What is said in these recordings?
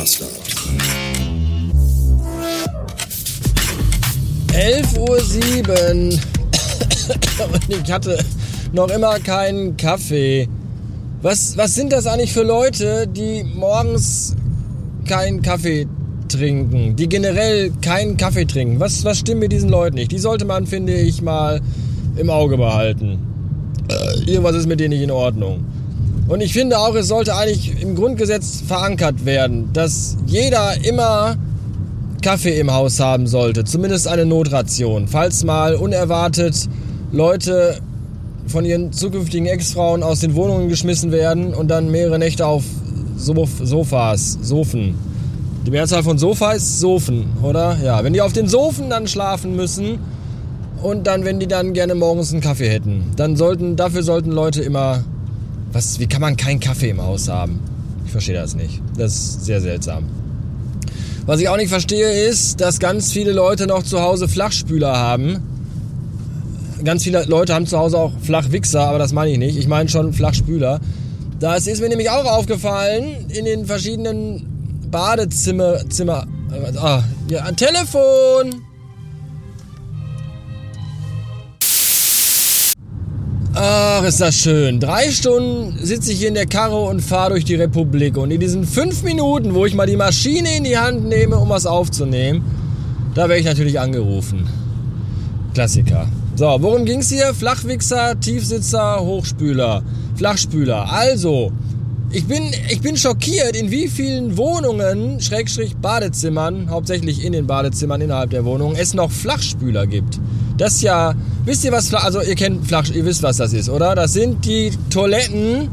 Bastard. 11.07 Uhr und ich hatte noch immer keinen Kaffee. Was, was sind das eigentlich für Leute, die morgens keinen Kaffee trinken, die generell keinen Kaffee trinken? Was, was stimmt mit diesen Leuten nicht? Die sollte man, finde ich, mal im Auge behalten. Äh, irgendwas ist mit denen nicht in Ordnung. Und ich finde auch, es sollte eigentlich im Grundgesetz verankert werden, dass jeder immer Kaffee im Haus haben sollte. Zumindest eine Notration. Falls mal unerwartet Leute von ihren zukünftigen Ex-Frauen aus den Wohnungen geschmissen werden und dann mehrere Nächte auf Sof Sofas, Sofen. Die Mehrzahl von Sofa ist Sofen, oder? Ja, wenn die auf den Sofen dann schlafen müssen und dann, wenn die dann gerne morgens einen Kaffee hätten, dann sollten, dafür sollten Leute immer, was, wie kann man keinen Kaffee im Haus haben? Ich verstehe das nicht. Das ist sehr seltsam. Was ich auch nicht verstehe ist, dass ganz viele Leute noch zu Hause Flachspüler haben. Ganz viele Leute haben zu Hause auch Flachwichser, aber das meine ich nicht. Ich meine schon Flachspüler. Das ist mir nämlich auch aufgefallen in den verschiedenen Badezimmer. Zimmer, äh, ah, ja, ein Telefon! Ach, ist das schön. Drei Stunden sitze ich hier in der Karre und fahre durch die Republik. Und in diesen fünf Minuten, wo ich mal die Maschine in die Hand nehme, um was aufzunehmen, da werde ich natürlich angerufen. Klassiker. So, worum ging's hier? Flachwichser, Tiefsitzer, Hochspüler, Flachspüler. Also, ich bin, ich bin schockiert, in wie vielen Wohnungen, Schrägstrich Badezimmern, hauptsächlich in den Badezimmern innerhalb der Wohnung, es noch Flachspüler gibt. Das ist ja, wisst ihr was, also ihr kennt Flach, ihr wisst was das ist, oder? Das sind die Toiletten,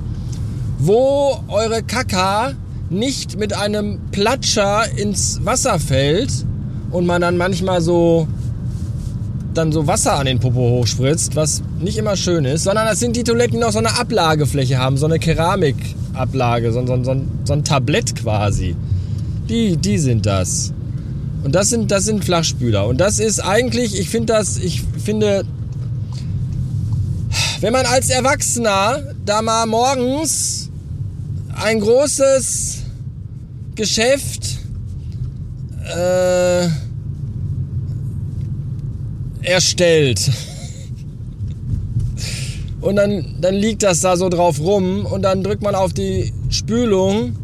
wo eure Kaka nicht mit einem Platscher ins Wasser fällt und man dann manchmal so dann so Wasser an den Popo hochspritzt, was nicht immer schön ist, sondern das sind die Toiletten, die noch so eine Ablagefläche haben, so eine Keramicablage, so, so, so, so ein Tablett quasi. Die, die sind das. Und das sind, das sind Flachspüler. Und das ist eigentlich, ich finde das, ich finde, wenn man als Erwachsener da mal morgens ein großes Geschäft äh, erstellt. Und dann, dann liegt das da so drauf rum und dann drückt man auf die Spülung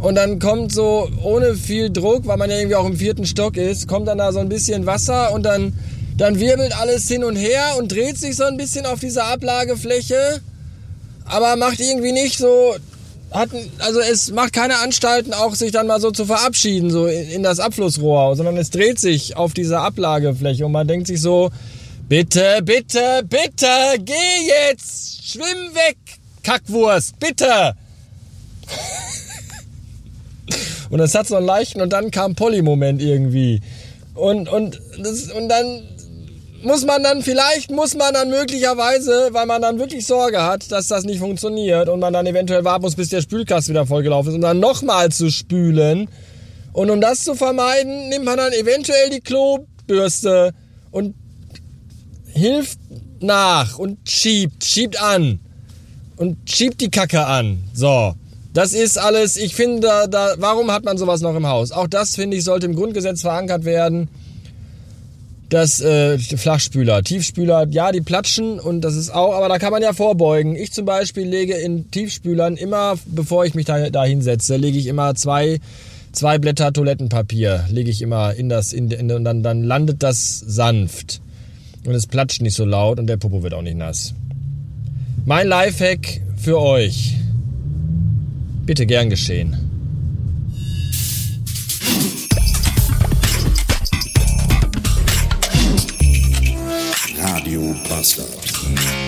und dann kommt so ohne viel Druck, weil man ja irgendwie auch im vierten Stock ist, kommt dann da so ein bisschen Wasser und dann, dann wirbelt alles hin und her und dreht sich so ein bisschen auf dieser Ablagefläche, aber macht irgendwie nicht so, hat, also es macht keine Anstalten auch sich dann mal so zu verabschieden, so in, in das Abflussrohr, sondern es dreht sich auf dieser Ablagefläche und man denkt sich so, bitte, bitte, bitte, geh jetzt, schwimm weg, Kackwurst, bitte. Und es hat so einen leichten und dann kam Polly-Moment irgendwie. Und, und, das, und dann muss man dann, vielleicht muss man dann möglicherweise, weil man dann wirklich Sorge hat, dass das nicht funktioniert und man dann eventuell warten muss, bis der Spülkasten wieder vollgelaufen ist, um dann nochmal zu spülen. Und um das zu vermeiden, nimmt man dann eventuell die Klobürste und hilft nach und schiebt, schiebt an und schiebt die Kacke an. So. Das ist alles, ich finde, da, da, warum hat man sowas noch im Haus? Auch das, finde ich, sollte im Grundgesetz verankert werden. Das äh, Flachspüler, Tiefspüler, ja, die platschen und das ist auch, aber da kann man ja vorbeugen. Ich zum Beispiel lege in Tiefspülern immer, bevor ich mich da, da hinsetze, lege ich immer zwei, zwei Blätter Toilettenpapier, lege ich immer in das, in, in, und dann, dann landet das sanft. Und es platscht nicht so laut und der Popo wird auch nicht nass. Mein Lifehack für euch. Bitte gern geschehen. Pascal.